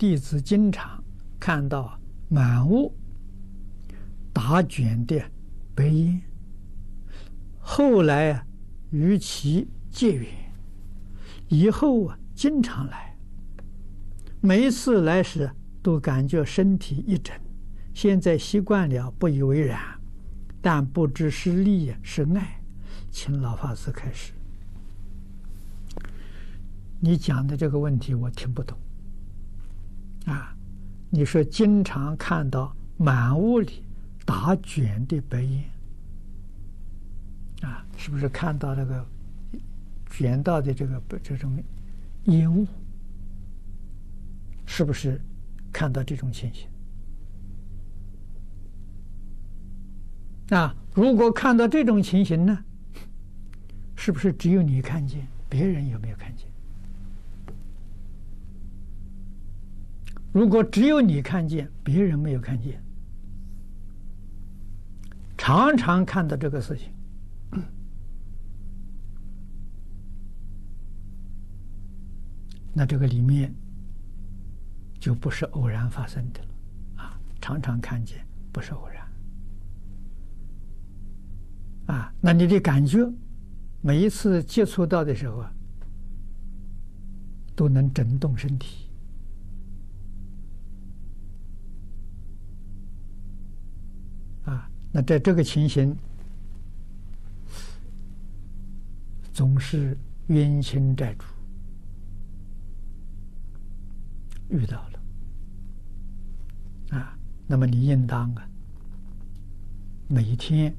弟子经常看到满屋打卷的白烟，后来啊与其结缘，以后啊经常来，每一次来时都感觉身体一震，现在习惯了，不以为然，但不知是利是爱，请老法师开示。你讲的这个问题我听不懂。啊，你说经常看到满屋里打卷的白烟，啊，是不是看到那个卷到的这个这种烟雾？是不是看到这种情形？啊，如果看到这种情形呢，是不是只有你看见，别人有没有看见？如果只有你看见，别人没有看见，常常看到这个事情，那这个里面就不是偶然发生的了啊！常常看见不是偶然啊！那你的感觉，每一次接触到的时候啊，都能震动身体。那在这个情形，总是冤亲债主遇到了啊，那么你应当啊，每天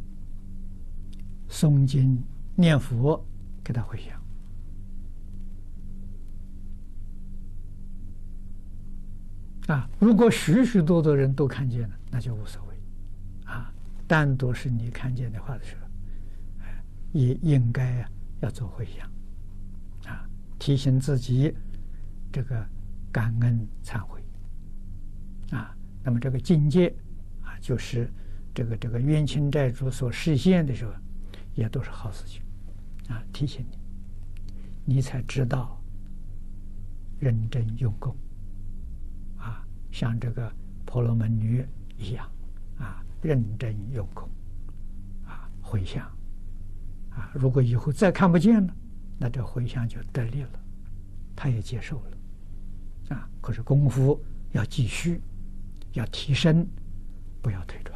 诵经念佛给他回向啊。如果许许多多人都看见了，那就无所谓。单独是你看见的话的时候，也应该啊要做回向，啊，提醒自己这个感恩忏悔，啊，那么这个境界啊，就是这个这个冤亲债主所实现的时候，也都是好事情，啊，提醒你，你才知道认真用功，啊，像这个婆罗门女一样，啊。认真用功，啊，回向，啊，如果以后再看不见了，那这回向就得力了，他也接受了，啊，可是功夫要继续，要提升，不要退转。